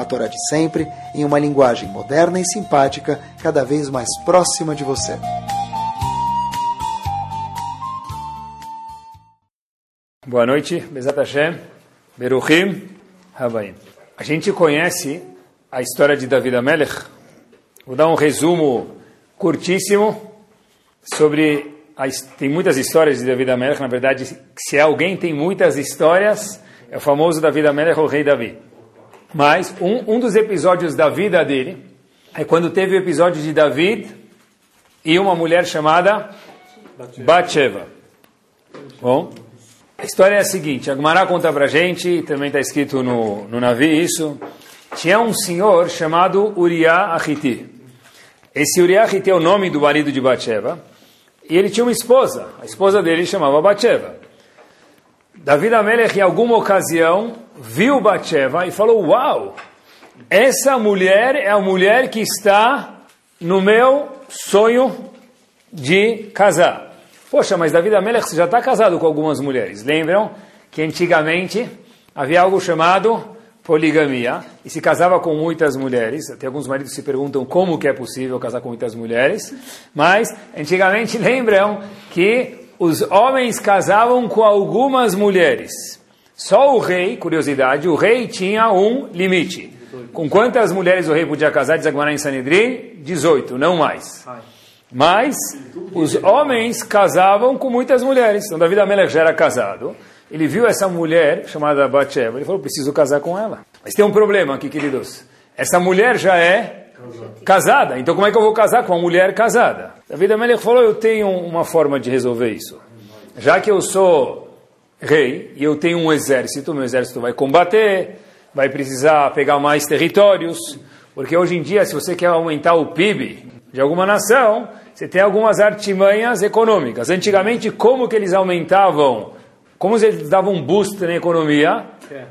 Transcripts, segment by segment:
a Torá de sempre, em uma linguagem moderna e simpática, cada vez mais próxima de você. Boa noite, Bezat Hashem, Beruchim, Habaim. A gente conhece a história de David Amelech. Vou dar um resumo curtíssimo sobre... A, tem muitas histórias de David Amelech, na verdade, se alguém tem muitas histórias, é o famoso David Amelech, o rei Davi. Mas um, um dos episódios da vida dele é quando teve o episódio de David e uma mulher chamada Batsheva. Bom, a história é a seguinte, a Gemara conta pra gente, também está escrito no, no Navi isso, tinha um senhor chamado Uriah Ahiti. Esse Uriah Ahiti é o nome do marido de Batsheva, e ele tinha uma esposa, a esposa dele chamava Batsheva. David Amelech, em alguma ocasião, viu Batsheva e falou: Uau, essa mulher é a mulher que está no meu sonho de casar. Poxa, mas David Amelech já está casado com algumas mulheres. Lembram que antigamente havia algo chamado poligamia e se casava com muitas mulheres. Até alguns maridos se perguntam como que é possível casar com muitas mulheres. Mas antigamente lembram que os homens casavam com algumas mulheres. Só o rei, curiosidade, o rei tinha um limite. Com quantas mulheres o rei podia casar, diz Agmará em Sanedrim? 18, não mais. Mas os homens casavam com muitas mulheres. Então Davi Amelech já era casado. Ele viu essa mulher chamada Batsheva. Ele falou, preciso casar com ela. Mas tem um problema aqui, queridos. Essa mulher já é casada. Então como é que eu vou casar com uma mulher casada? Davi Amelech falou, eu tenho uma forma de resolver isso. Já que eu sou rei e eu tenho um exército, meu exército vai combater, vai precisar pegar mais territórios, porque hoje em dia, se você quer aumentar o PIB de alguma nação, você tem algumas artimanhas econômicas. Antigamente, como que eles aumentavam, como eles davam um boost na economia?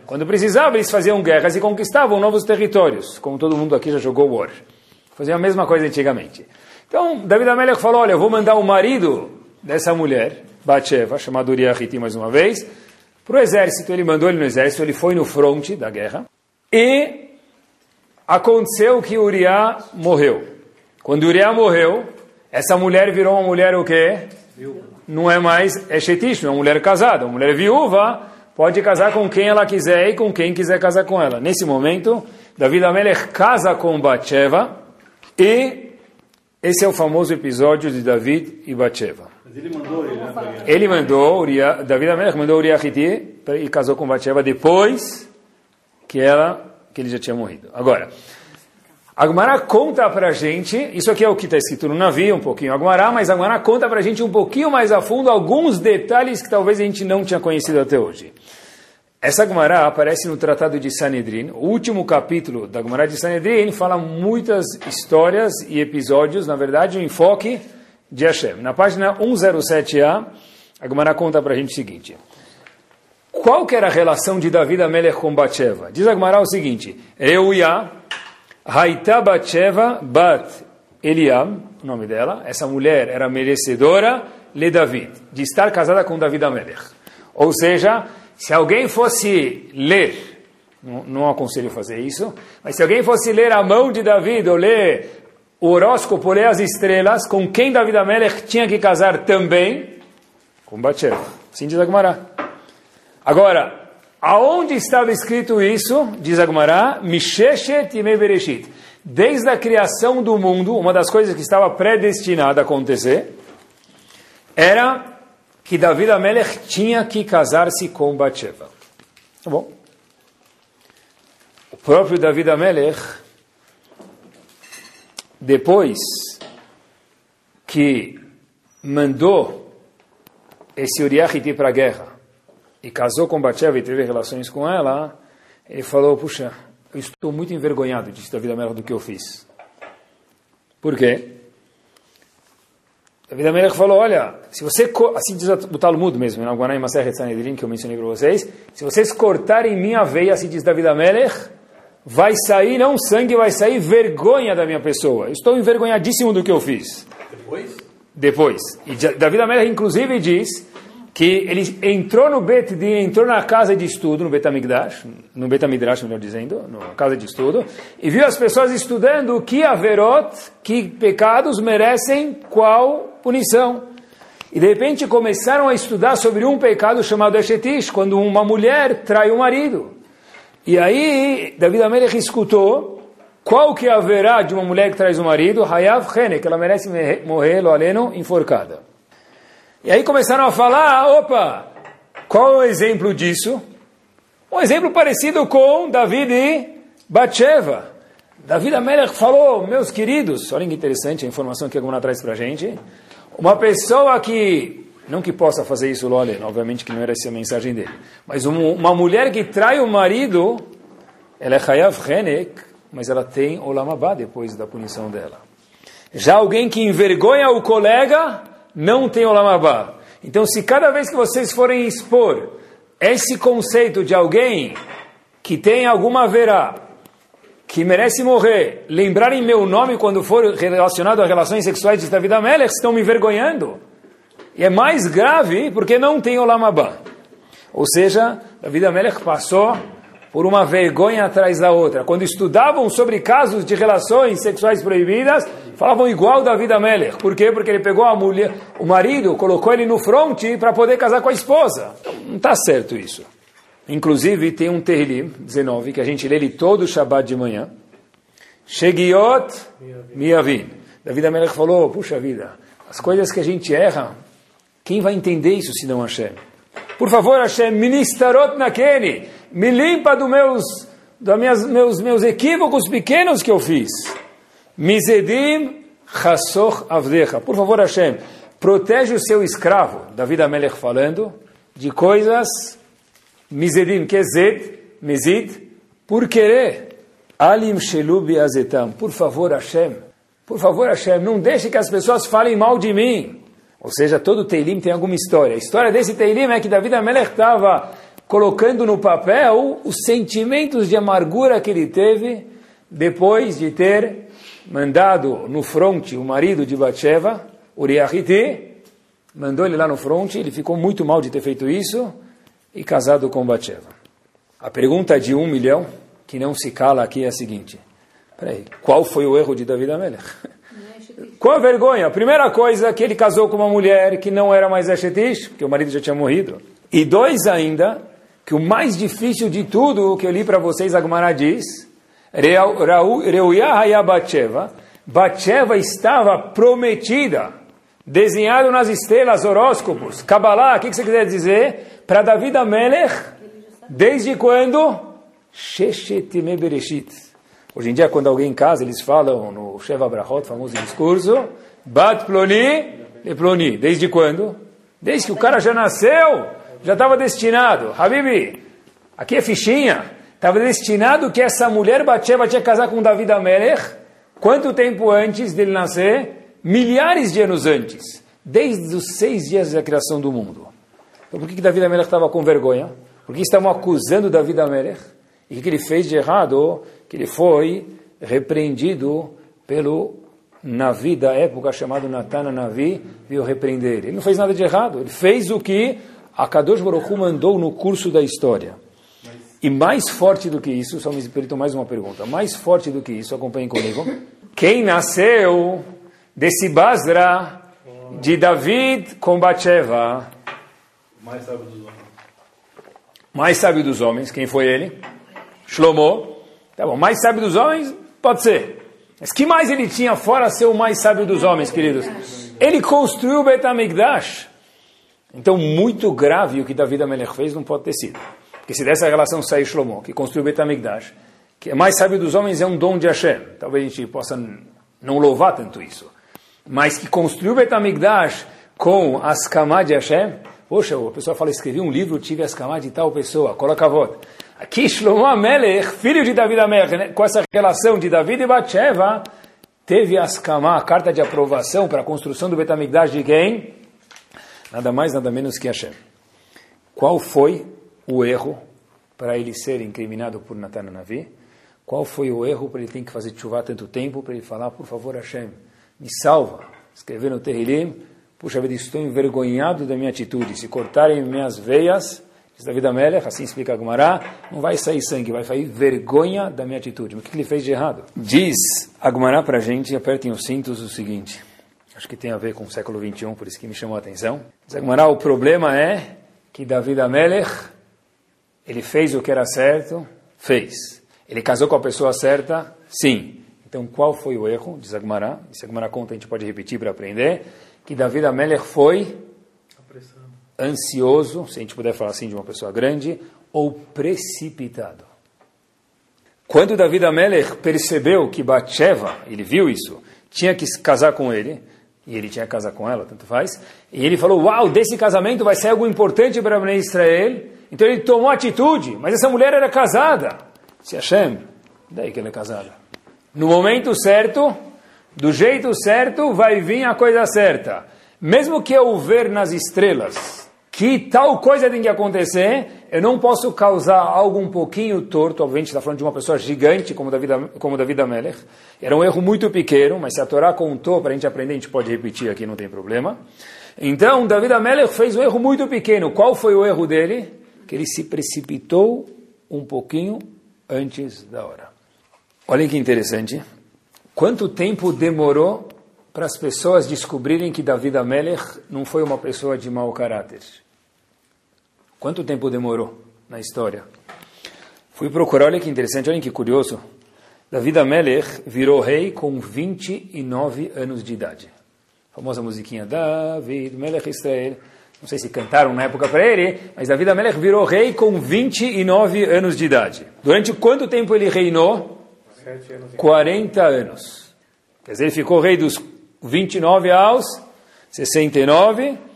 Quando precisava, eles faziam guerras e conquistavam novos territórios, como todo mundo aqui já jogou War. Faziam a mesma coisa antigamente. Então, David Amelech falou, olha, eu vou mandar o marido dessa mulher, Batsheva, chamado Uriah mais uma vez, para o exército. Ele mandou ele no exército, ele foi no fronte da guerra. E aconteceu que Uriah morreu. Quando Uriah morreu, essa mulher virou uma mulher o quê? Viúva. Não é mais Eshetish, não é uma mulher casada. Uma mulher viúva pode casar com quem ela quiser e com quem quiser casar com ela. Nesse momento, David Amelech casa com Batsheva e esse é o famoso episódio de David e Batsheva. Ele mandou né? Ele mandou, Uriah, David Amelech mandou Uriah Hiti e casou com Batsheva depois que ela, que ele já tinha morrido. Agora, Agmará conta pra gente, isso aqui é o que está escrito no navio, um pouquinho Agmará, mas Agmará conta pra gente um pouquinho mais a fundo alguns detalhes que talvez a gente não tinha conhecido até hoje. Essa Agmará aparece no Tratado de Sanedrin, o último capítulo da Agmará de Sanedrin fala muitas histórias e episódios, na verdade o enfoque de Hashem. Na página 107a, a Gemara conta para a gente o seguinte. Qual que era a relação de David Amelech com Batsheva? Diz a Gemara o seguinte. Reuya, Haita Batsheva Bat Eliam, o nome dela, essa mulher era merecedora de David, de estar casada com David Amelech. Ou seja, se alguém fosse ler, não, não aconselho fazer isso, mas se alguém fosse ler a mão de David ou ler o horóscopo lê as estrelas, com quem David Amelech tinha que casar também? Com Batsheva. Sim diz Agmará. Agora, aonde estava escrito isso? Diz Agmará, Misheshet e Bereshit. Desde a criação do mundo, uma das coisas que estava predestinada a acontecer, era que David Amelech tinha que casar-se com Batsheva. Tá bom? O próprio David Amelech depois que mandou esse Uriah ir para a guerra e casou com Batsheva e teve relações com ela, ele falou, puxa, eu estou muito envergonhado de da vida melhor do que eu fiz. Por quê? David Amelech falou, olha, se você, assim diz o Talmud mesmo, na Guanai Maseret Sanedrin, que eu mencionei para vocês, se vocês cortarem minha veia, assim diz David Amelech, vai sair não sangue, vai sair vergonha da minha pessoa. estou envergonhadíssimo do que eu fiz. Depois? Depois. E David Amelech, inclusive, diz que ele entrou no Bet entrou na casa de estudo, no Betamigdash, no Betamidrash, melhor dizendo, na casa de estudo, e viu as pessoas estudando que averot, que pecados merecem qual punição. E de repente começaram a estudar sobre um pecado chamado Eshetish, quando uma mulher trai o marido. E aí, David Amelech escutou qual que haverá de uma mulher que traz o marido, Hayav Hene, que ela merece morrer, lo aleno, enforcada. E aí começaram a falar, opa, qual é o exemplo disso? Um exemplo parecido com David e Batsheva. David Amelech falou, meus queridos, olha que interessante a informação que a Gomuna traz para a gente. Uma pessoa que, não que possa fazer isso, Lolen, obviamente que não era essa a mensagem dele, mas uma mulher que trai o marido, ela é Hayav Henek, mas ela tem Olamabá depois da punição dela. Já alguém que envergonha o colega, não tem Olamabá. Então, se cada vez que vocês forem expor esse conceito de alguém que tem alguma verá, que merece morrer, lembrarem meu nome quando for relacionado a relações sexuais de David Amelech, estão me envergonhando. E é mais grave porque não tem Olamabá. Ou seja, David Amelech passou por uma vergonha atrás da outra. Quando estudavam sobre casos de relações sexuais proibidas, falavam igual David Amelech. Por quê? Porque ele pegou a mulher, o marido, colocou ele no fronte para poder casar com a esposa. Não está certo isso. Inclusive, tem um Tehillim 19, que a gente lê ele todo o Shabbat de manhã. Shegiot Miavin. David Amelech falou, puxa vida, as coisas que a gente erra, quem vai entender isso se não Hashem? Por favor, Hashem, ministarot nakeni me limpa dos meus, dos minhas, meus, meus equívocos pequenos que eu fiz. Misedim chasoch avdecha. Por favor, Hashem, protege o seu escravo, David Amelech falando, de coisas, misedim, que é zed, mezid, por querer. Alim shelubi azetam. Por favor, Hashem, por favor, Hashem, não deixe que as pessoas falem mal de mim. Ou seja, todo Teilim tem alguma história. A história desse Teilim é que David Amelech estava colocando no papel os sentimentos de amargura que ele teve depois de ter mandado no fronte o marido de Batsheva, Uriahiti, mandou ele lá no fronte, ele ficou muito mal de ter feito isso e casado com Batsheva. A pergunta de um milhão, que não se cala aqui, é a seguinte: peraí, qual foi o erro de David Amelech? Qual a vergonha? A primeira coisa, que ele casou com uma mulher que não era mais Eshetish, porque o marido já tinha morrido. E dois ainda, que o mais difícil de tudo que eu li para vocês, a Gemara diz, Reuya Hayabatcheva, Batcheva estava prometida, desenhado nas estrelas, horóscopos, Kabbalah, o que, que você quiser dizer? Para David Amelech, desde quando? Sheshetime Bereshit. Hoje em dia, quando alguém casa, eles falam no Sheva Brachot, famoso discurso, Bat Ploni, Le Ploni. Desde quando? Desde que o cara já nasceu já estava destinado. Habibi, aqui é fichinha. Estava destinado que essa mulher Batsheba tinha casar com David Amelech. Quanto tempo antes dele nascer? Milhares de anos antes. Desde os seis dias da criação do mundo. Então por que, que David Amelech estava com vergonha? Porque estavam acusando David Amelech. E o que ele fez de errado? Que ele foi repreendido pelo Navi da época, chamado Natana Navi, veio repreender ele. Não fez nada de errado. Ele fez o que a Kadosh Baruch mandou no curso da história. E mais forte do que isso, só me permitam mais uma pergunta, mais forte do que isso, acompanhem comigo. Quem nasceu desse Basra de David com Batsheva? Mais sábio dos homens. Mais sábio dos homens, quem foi ele? Shlomo. Tá bom, mais sábio dos homens? Pode ser. Mas que mais ele tinha fora ser o mais sábio dos homens, queridos? Ele construiu o Betamigdash. Então, muito grave o que David Amelech fez não pode ter sido. Porque se dessa relação sair Shlomo, que construiu Betamigdash, que é mais sábio dos homens, é um dom de Hashem. Talvez a gente possa não louvar tanto isso. Mas que construiu Betamigdash com as camas de Hashem, poxa, a pessoa fala, escrevi um livro, tive as camas de tal pessoa, coloca a voz. Aqui Shlomo Amelech, filho de David Amelech, né, com essa relação de David e Batsheva, teve Askamá, a carta de aprovação para a construção do Betamigdash de quem? Nada mais, nada menos que Hashem. Qual foi o erro para ele ser incriminado por Natan Navi? Qual foi o erro para ele ter que fazer chuva tanto tempo, para ele falar, por favor, Hashem, me salva. Escrever no Terrilim, puxa vida, estou envergonhado da minha atitude. Se cortarem minhas veias, David Amelech, assim explica Agmará, não vai sair sangue, vai sair vergonha da minha atitude. O que ele fez de errado? Diz Agmará para a gente, apertem os cintos, o seguinte, acho que tem a ver com o século 21, por isso que me chamou a atenção. Diz Agmará, o problema é que David Amelech, ele fez o que era certo, fez. Ele casou com a pessoa certa, sim. Então, qual foi o erro? Diz Agmará. Se Agmará conta, a gente pode repetir para aprender. Que David Amelech foi ansioso, se a gente puder falar assim de uma pessoa grande, ou precipitado. Quando David Amelech percebeu que Batsheva, ele viu isso, tinha que casar com ele, e ele tinha que casar com ela, tanto faz, e ele falou, uau, desse casamento vai ser algo importante para a Israel, então ele tomou atitude, mas essa mulher era casada. Se Hashem, daí que ela é casada. No momento certo, do jeito certo, vai vir a coisa certa. Mesmo que eu ver nas estrelas que tal coisa tem que acontecer, eu não posso causar algo um pouquinho torto. Obviamente, está falando de uma pessoa gigante como David, como David Amelech. Era um erro muito pequeno, mas se a Torá contou para a gente aprender, a gente pode repetir aqui, não tem problema. Então, David Amelech fez um erro muito pequeno. Qual foi o erro dele? Que ele se precipitou um pouquinho antes da hora. Olhem que interessante. Quanto tempo demorou para as pessoas descobrirem que David Amelech não foi uma pessoa de mau caráter? Quanto tempo demorou na história? Fui procurar, olha que interessante, olha que curioso. David Amelech virou rei com 29 anos de idade. A famosa musiquinha David Melech Israel. Não sei se cantaram na época para ele, mas David Amelech virou rei com 29 anos de idade. Durante quanto tempo ele reinou? 40 anos. Quer dizer, ele ficou rei dos 29 aos 69.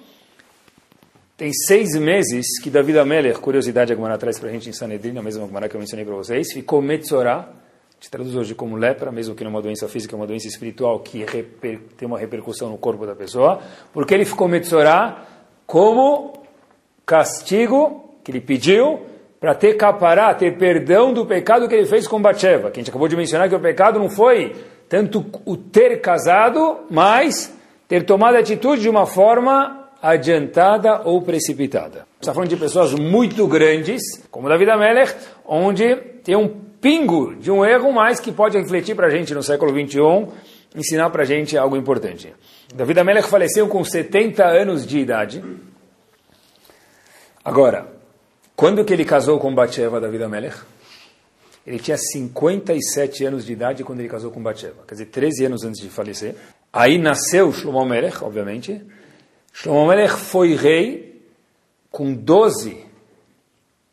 Tem seis meses que David Amelech, curiosidade, a Gemara traz para a gente em Sanedrin, a mesma Gemara que eu mencionei para vocês, ficou Metzorah, a gente traduz hoje como lepra, mesmo que não é uma doença física, é uma doença espiritual que tem uma repercussão no corpo da pessoa, porque ele ficou Metzorah como castigo que ele pediu para ter capará, ter perdão do pecado que ele fez com Batsheva, que a gente acabou de mencionar que o pecado não foi tanto o ter casado, mas ter tomado atitude de uma forma adiantada ou precipitada. Está falando de pessoas muito grandes, como David Amelech, onde tem um pingo de um erro, mas que pode refletir para a gente no século 21, ensinar para a gente algo importante. David Amelech faleceu com 70 anos de idade. Agora, quando que ele casou com Batsheva, David Amelech? Ele tinha 57 anos de idade quando ele casou com Batsheva, quer dizer, 13 anos antes de falecer. Aí nasceu Shlomo Melech, obviamente. Shlomo Melech foi rei com 12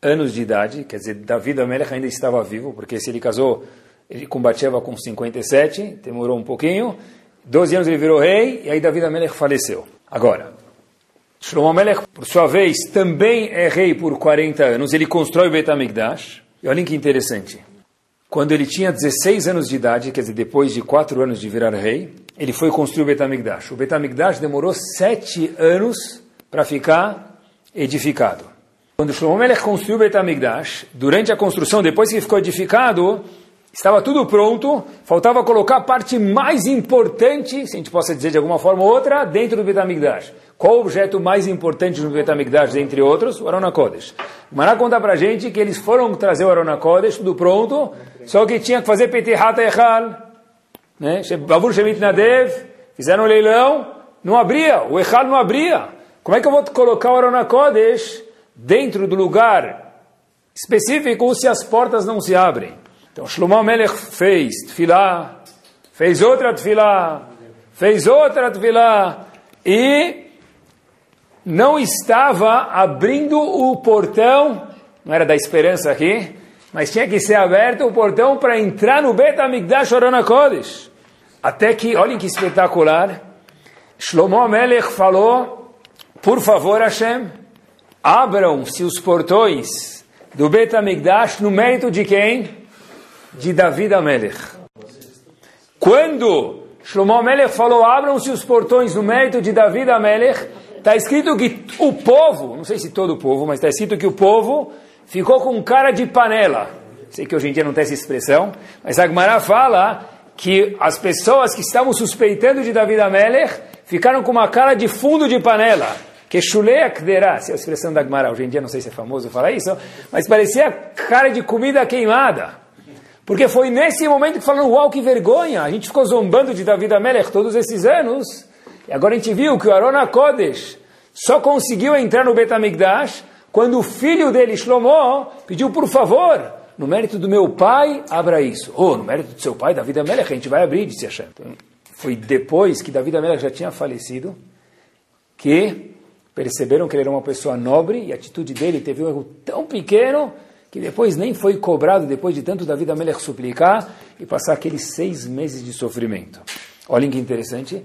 anos de idade, quer dizer, David Amelech ainda estava vivo, porque se ele casou ele, com com 57, demorou um pouquinho, 12 anos ele virou rei, e aí David Amelech faleceu. Agora, Shlomo Melech, por sua vez, também é rei por 40 anos, ele constrói o Bet HaMikdash, e olhem que interessante. Quando ele tinha 16 anos de idade, quer dizer, depois de 4 anos de virar rei, ele foi construir o Betamigdash. O Betamigdash demorou 7 anos para ficar edificado. Quando Shlomo Melech construiu o Betamigdash, durante a construção, depois que ficou edificado, estava tudo pronto, faltava colocar a parte mais importante, se a gente possa dizer de alguma forma ou outra, dentro do Betamigdash. Qual o objeto mais importante no Betamigdash, entre outros? O Arona Kodesh. Mará conta pra gente que eles foram trazer o Arona Kodesh, tudo pronto, só que tinha que fazer Petihat Echal, né? Shemit Nadev, fizeram um leilão, não abria, o Echal não abria. Como é que eu vou colocar o Arona Kodesh dentro do lugar específico se as portas não se abrem? Então Shlomo Melech fez tefilá, fez outra tefilá, fez outra tefilá, e não estava abrindo o portão, não era da esperança aqui, mas tinha que ser aberto o portão para entrar no Bet HaMikdash Orana Kodesh. Até que, olhem que espetacular, Shlomo Melech falou, por favor Hashem, abram-se os portões do Bet HaMikdash no mérito de quem? De David Amelech. Quando Shlomo Amelech falou, abram-se os portões no mérito de David Amelech. Está escrito que o povo, não sei se todo o povo, mas está escrito que o povo ficou com cara de panela. Sei que hoje em dia não tem essa expressão, mas Agmará fala que as pessoas que estavam suspeitando de David Amelech ficaram com uma cara de fundo de panela. Que chuleia kderá, essa é a expressão da Agmará. Hoje em dia não sei se é famoso falar isso, mas parecia cara de comida queimada. Porque foi nesse momento que falaram, uau, que vergonha, a gente ficou zombando de David Amelech todos esses anos, e agora a gente viu que o Arona Kodesh só conseguiu entrar no Betamigdash quando o filho dele, Shlomo, pediu, por favor, no mérito do meu pai, abra isso. Ou oh, no mérito do seu pai, David Amelech, a gente vai abrir, disse Hashem. Então, foi depois que David Amelech já tinha falecido, que perceberam que ele era uma pessoa nobre e a atitude dele teve um erro tão pequeno que depois nem foi cobrado, depois de tanto David Amelech suplicar e passar aqueles seis meses de sofrimento. Olhem que interessante.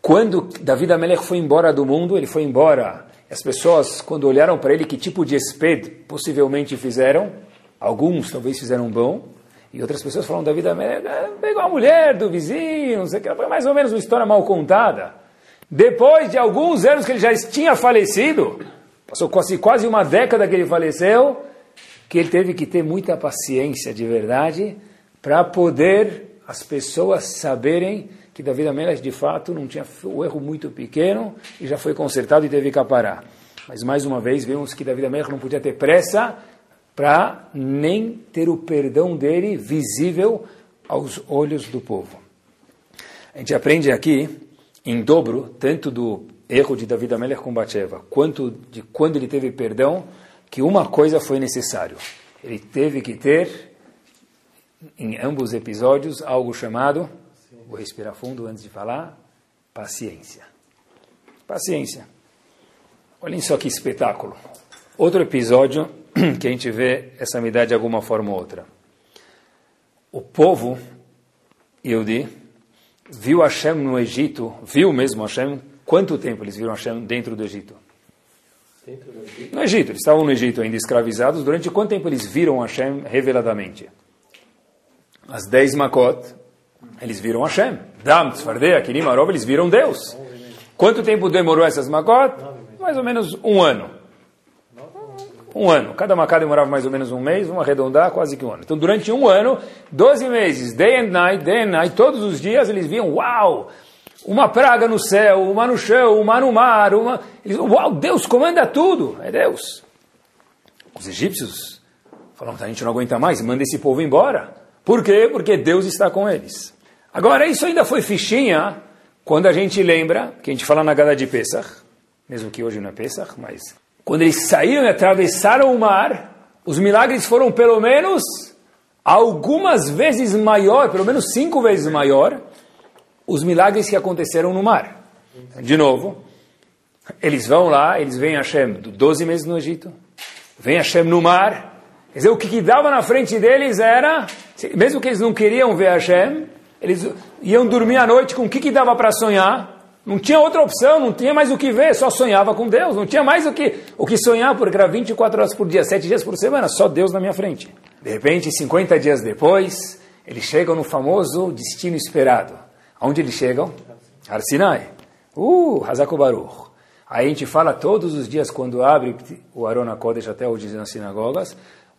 Quando David Amelech foi embora do mundo, ele foi embora. As pessoas, quando olharam para ele, que tipo de esped possivelmente fizeram? Alguns talvez fizeram bom, e outras pessoas falaram, David Amelech é, pegou a mulher do vizinho, não sei o que, foi mais ou menos uma história mal contada. Depois de alguns anos que ele já tinha falecido, passou quase, quase uma década que ele faleceu, que ele teve que ter muita paciência de verdade para poder as pessoas saberem que Davi Amelech de fato não tinha o um erro muito pequeno e já foi consertado e teve que parar. Mas mais uma vez vemos que Davi Amelech não podia ter pressa para nem ter o perdão dele visível aos olhos do povo. A gente aprende aqui em dobro tanto do erro de Davi Amelech com Batsheva, quanto de quando ele teve perdão que uma coisa foi necessário. Ele teve que ter, em ambos episódios, algo chamado, vou respirar fundo antes de falar, paciência. Paciência. Olhem só que espetáculo. Outro episódio que a gente vê essa medida de alguma forma ou outra. O povo Yehudi viu Hashem no Egito, viu mesmo Hashem, quanto tempo eles viram Hashem dentro do Egito? No Egito, eles estavam no Egito ainda escravizados. Durante quanto tempo eles viram Hashem reveladamente? As dez Makot, eles viram Hashem. Dam, Tzfardea, Kirim, Arov, eles viram Deus. Quanto tempo demorou essas Makot? Mais ou menos um ano. Um ano. Cada Makot demorava mais ou menos um mês, vamos arredondar, quase que um ano. Então, durante um ano, 12 meses, day and night, day and night, todos os dias eles viam, uau! Uma praga no céu, uma no chão, uma no mar, uma... Eles, uau, Deus comanda tudo, é Deus. Os egípcios falaram, a gente não aguenta mais, manda esse povo embora. Por quê? Porque Deus está com eles. Agora, isso ainda foi fichinha quando a gente lembra, que a gente fala na Gada de Pesach, mesmo que hoje não é Pesach, mas quando eles saíram e atravessaram o mar, os milagres foram pelo menos algumas vezes maior, pelo menos cinco vezes maior, os milagres que aconteceram no mar. De novo, eles vão lá, eles veem Hashem 12 meses no Egito, vem Hashem no mar. Quer dizer, o que, que dava na frente deles era, mesmo que eles não queriam ver Hashem, eles iam dormir à noite com o que, que dava para sonhar. Não tinha outra opção, não tinha mais o que ver, só sonhava com Deus, não tinha mais o que, o que sonhar, porque era 24 horas por dia, 7 dias por semana, só Deus na minha frente. De repente, 50 dias depois, eles chegam no famoso destino esperado. Aonde eles chegam? Har Sinai. Uh, Hazako Baruch. Aí a gente fala todos os dias, quando abre o Arona Kodesh até hoje nas sinagogas,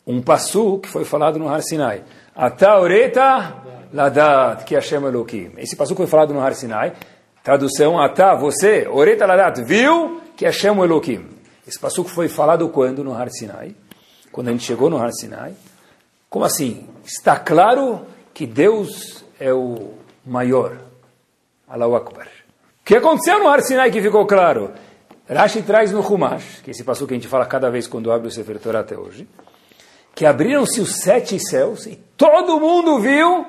um passu que foi falado no Har Sinai. Ataureta ladat que Hashem Elohim. Esse passu foi falado no Har Sinai. Tradução, Ata, você, oreta ladat, viu que Hashem Elohim. Esse passu foi falado quando no Har Sinai? Quando a gente chegou no Har Sinai. Como assim? Está claro que Deus é o maior. Allahu Akbar. O que aconteceu no Har Sinai que ficou claro? Rashi traz no Humash, que esse passo que a gente fala cada vez quando abre o Sefer Torah até hoje, que abriram-se os sete céus e todo mundo viu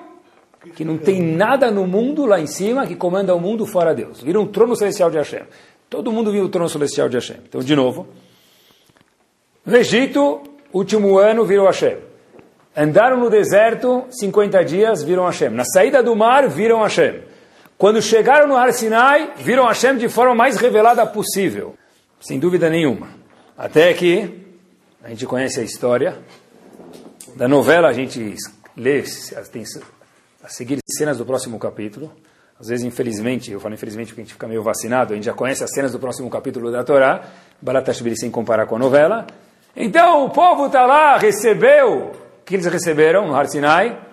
que não tem nada no mundo lá em cima que comanda o mundo fora Deus. Viram o trono celestial de Hashem. Todo mundo viu o trono celestial de Hashem. Então, de novo, no Egito, último ano, viram Hashem. Andaram no deserto, 50 dias, viram Hashem. Na saída do mar, viram Hashem. Quando chegaram no Har Sinai, viram Hashem de forma mais revelada possível, sem dúvida nenhuma. Até que a gente conhece a história da novela, a gente lê tem, a seguir cenas do próximo capítulo. Às vezes, infelizmente, eu falo infelizmente porque a gente fica meio vacinado, a gente já conhece as cenas do próximo capítulo da Torá, Balatashvili sem comparar com a novela. Então, o povo está lá, recebeu, o que eles receberam no Har Sinai?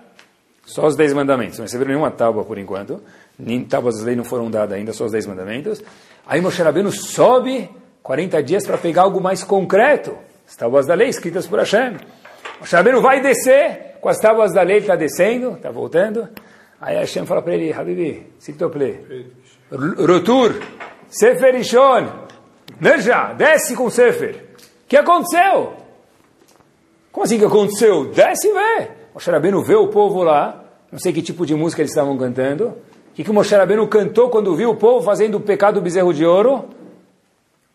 Só os dez mandamentos, não receberam nenhuma tábua por enquanto, nem tábuas das leis não foram dadas ainda, só os dez mandamentos. Aí Moshe Rabbeinu sobe 40 dias para pegar algo mais concreto, as tábuas da lei escritas por Hashem. Moshe Rabbeinu vai descer, com as tábuas da lei está descendo, está voltando, Aí Hashem fala para ele, Habibi, s'il te plaît, Rotur, Sefer Ishon, Nerja, desce com Sefer. O que aconteceu? Como assim que aconteceu? Desce e vê. Moshe Rabbeinu vê o povo lá, não sei que tipo de música eles estavam cantando. O que, que Moshe Rabbeinu cantou quando viu o povo fazendo o pecado do bezerro de ouro?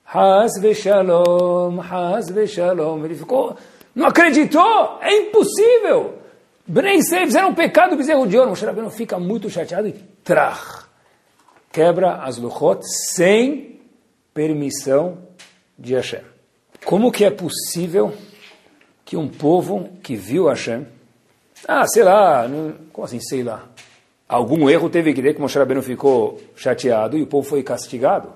Haz shalom, haz shalom. Ele ficou, não acreditou, é impossível. Bnei Sei fizeram um pecado do bezerro de ouro. Moshe Rabbeinu fica muito chateado e trach, quebra as luchot sem permissão de Hashem. Como que é possível que um povo que viu Hashem, ah, sei lá, como assim, sei lá, algum erro teve que ter que Moshe Rabbeinu ficou chateado e o povo foi castigado?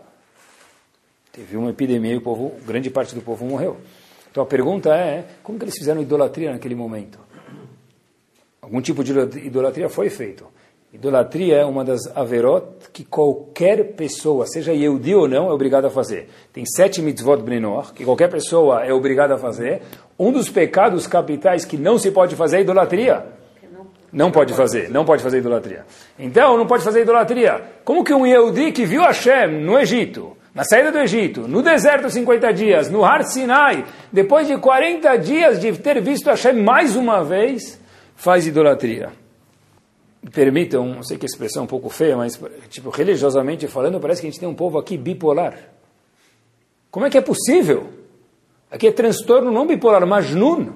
Teve uma epidemia e o povo, grande parte do povo morreu. Então a pergunta é, como que eles fizeram idolatria naquele momento? algum tipo de idolatria foi feito. Idolatria é uma das averot que qualquer pessoa, seja Yehudi ou não, é obrigada a fazer. Tem sete mitzvot brenor, que qualquer pessoa é obrigada a fazer. Um dos pecados capitais que não se pode fazer é idolatria. Não pode fazer, não pode fazer idolatria. Então, não pode fazer idolatria. Como que um Yehudi que viu Hashem no Egito, na saída do Egito, no deserto 50 dias, no Har Sinai, depois de 40 dias de ter visto Hashem mais uma vez, faz idolatria. Permitam, não sei que expressão um pouco feia, mas tipo, religiosamente falando, parece que a gente tem um povo aqui bipolar. Como é que é possível? Aqui é transtorno não bipolar, mas nun.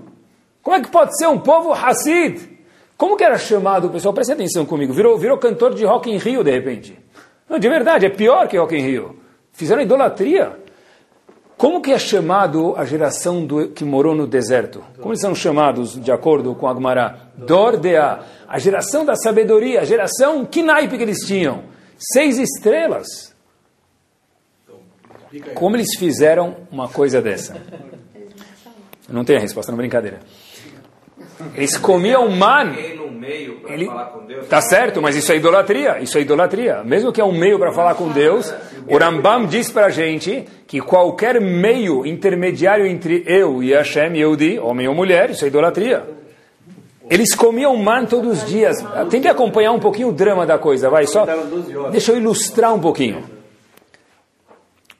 Como é que pode ser um povo Hassid? Como que era chamado pessoal? Preste atenção comigo. Virou, virou cantor de Rock in Rio, de repente. Não, de verdade, é pior que Rock in Rio. Fizeram idolatria. Como que é chamado a geração do, que morou no deserto? Como eles são chamados, de acordo com Agmará? Dordea, a geração da sabedoria, a geração, que naipe que eles tinham? Seis estrelas. Como eles fizeram uma coisa dessa? Não tem a resposta, não brincadeira. Eles comiam man. Ele... Tá certo, mas isso é idolatria. Isso é idolatria. Mesmo que é um meio para falar com Deus, o Rambam diz para a gente que qualquer meio intermediário entre eu e Hashem, Yehudi, homem ou mulher, isso é idolatria. Eles comiam man todos os dias. Tem que acompanhar um pouquinho o drama da coisa, vai só. Deixa eu ilustrar um pouquinho.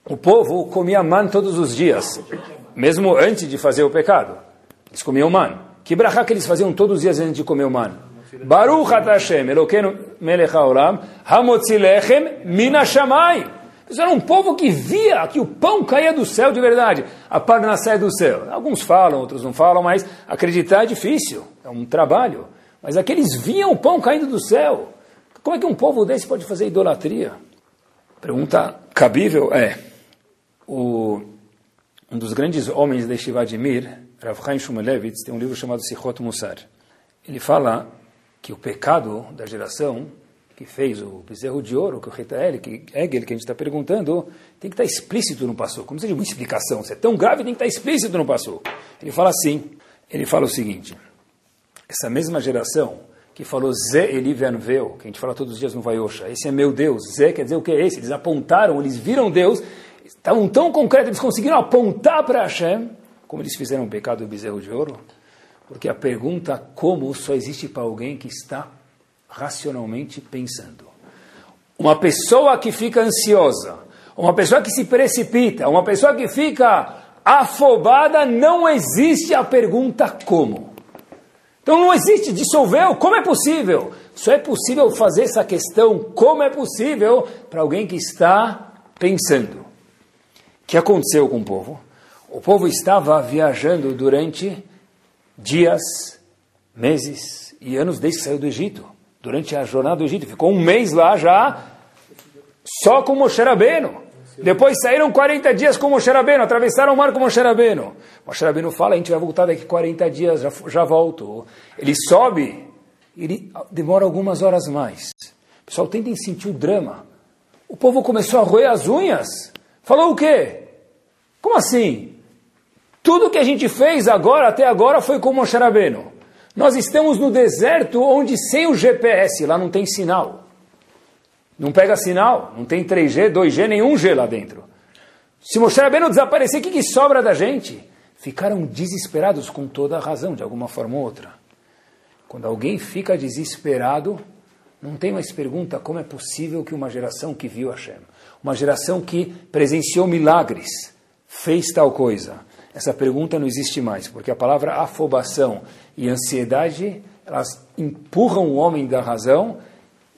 O povo comia man todos os dias, mesmo antes de fazer o pecado. Eles comiam man. Que brachá que eles faziam todos os dias antes de comer o man? Baruch Hashem, Elokeinu melech haolam, hamotzi lechem min hashamai. Eles eram um povo que via que o pão caía do céu de verdade. A parna sai do céu. Alguns falam, outros não falam, mas acreditar é difícil. É um trabalho. Mas aqueles viam o pão caindo do céu. Como é que um povo desse pode fazer idolatria? Pergunta cabível é, o, um dos grandes homens de Shivadimir, Rav Chaim Shumelevitz tem um livro chamado Sichot Musar. Ele fala que o pecado da geração que fez o bezerro de ouro, que o Retael, que Hegel, que a gente está perguntando, tem que estar explícito no passo. Como seja uma explicação, se é tão grave, tem que estar explícito no passo. Ele fala assim, ele fala o seguinte, essa mesma geração que falou Zé Elivian Veu, que a gente fala todos os dias no Vaiosha, esse é meu Deus, Zé quer dizer o que é esse? Eles apontaram, eles viram Deus, estavam tão concretos, eles conseguiram apontar para Hashem, como eles fizeram o pecado do bezerro de ouro? Porque a pergunta como só existe para alguém que está racionalmente pensando. Uma pessoa que fica ansiosa, uma pessoa que se precipita, uma pessoa que fica afobada, não existe a pergunta como. Então não existe dissolveu, como é possível? Só é possível fazer essa questão, como é possível, para alguém que está pensando. O que aconteceu com o povo? O povo estava viajando durante dias, meses e anos desde que saiu do Egito. Durante a jornada do Egito. Ficou um mês lá já, só com Moshe Rabbeinu. Depois saíram 40 dias com Moshe Rabbeinu, atravessaram o mar com Moshe Rabbeinu. Moshe Rabbeinu fala, a gente vai voltar daqui 40 dias, já, já volto. Ele sobe, ele demora algumas horas mais. Pessoal, tentem sentir o drama. O povo começou a roer as unhas. Falou o quê? Como assim? Tudo que a gente fez agora, até agora, foi com Moshe Rabbeinu. Nós estamos no deserto onde sem o GPS, lá não tem sinal. Não pega sinal, não tem 3G, 2G, nenhum G lá dentro. Se Moshe Rabbeinu desaparecer, o que, que sobra da gente? Ficaram desesperados com toda a razão, de alguma forma ou outra. Quando alguém fica desesperado, não tem mais pergunta como é possível que uma geração que viu Hashem, uma geração que presenciou milagres, fez tal coisa. Essa pergunta não existe mais, porque a palavra afobação e ansiedade, elas empurram o homem da razão,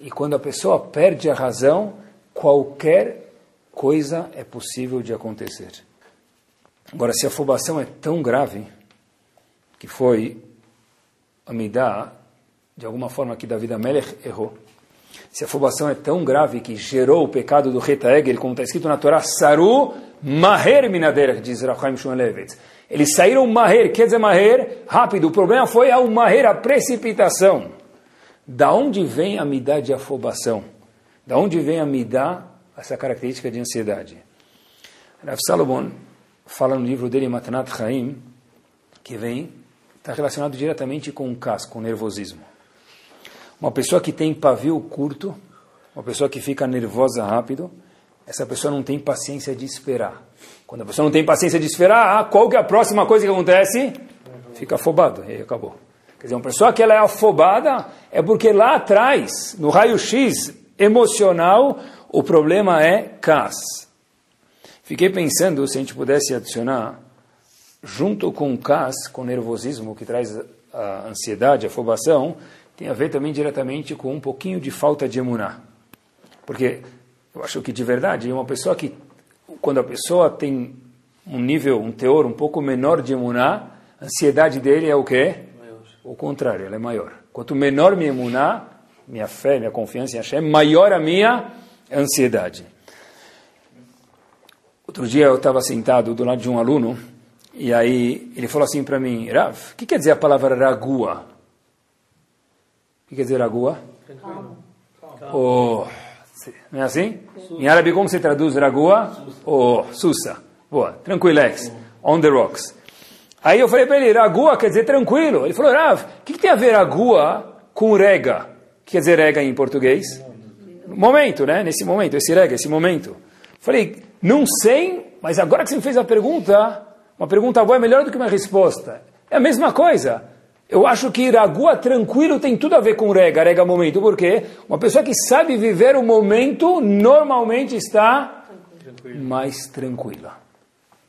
e quando a pessoa perde a razão, qualquer coisa é possível de acontecer. Agora, se a afobação é tão grave, que foi Amidá, de alguma forma que David Amelech errou. Se a afobação é tão grave que gerou o pecado do Reta Egel, como está escrito na Torá, Saru Maher Minaderech, diz Rachaim Shmuelevitz. Eles saíram Maher, quer dizer Maher, rápido. O problema foi a Maher, a precipitação. Da onde vem a midá de afobação? Da onde vem a midá, essa característica de ansiedade? Rav Salomon fala no livro dele, Matanat Chaim, que vem, está relacionado diretamente com o cas, com o nervosismo. Uma pessoa que tem pavio curto, uma pessoa que fica nervosa rápido, essa pessoa não tem paciência de esperar. Quando a pessoa não tem paciência de esperar, ah, qual que é a próxima coisa que acontece? Fica afobado, e aí acabou. Quer dizer, uma pessoa que ela é afobada é porque lá atrás, no raio-x emocional, o problema é cas. Fiquei pensando se a gente pudesse adicionar, junto com cas, com nervosismo que traz a ansiedade, a afobação, tem a ver também diretamente com um pouquinho de falta de emuná. Porque eu acho que de verdade, uma pessoa que, quando a pessoa tem um nível, um teor um pouco menor de emuná, a ansiedade dele é o quê? Maior. O contrário, ela é maior. Quanto menor minha emuná, minha fé, minha confiança em Hashem, maior a minha ansiedade. Outro dia eu estava sentado do lado de um aluno, e aí ele falou assim para mim, Rav, o que quer dizer a palavra ragua? O que quer dizer ragua? Calma. Oh, não é assim? Em árabe, como se traduz ragua? Ou oh, sussa. Boa, tranquilex. On the rocks. Aí eu falei para ele, ragua quer dizer tranquilo. Ele falou, Rav, o que, que, tem a ver ragua com rega? O que quer dizer rega em português? Momento, né? Nesse momento, esse rega, esse momento. Falei, não sei, mas agora que você me fez a pergunta, uma pergunta boa é melhor do que uma resposta. É a mesma coisa. Eu acho que Iragua tranquilo tem tudo a ver com rega, rega momento. Por quê? Uma pessoa que sabe viver o momento normalmente está tranquilo. mais tranquila.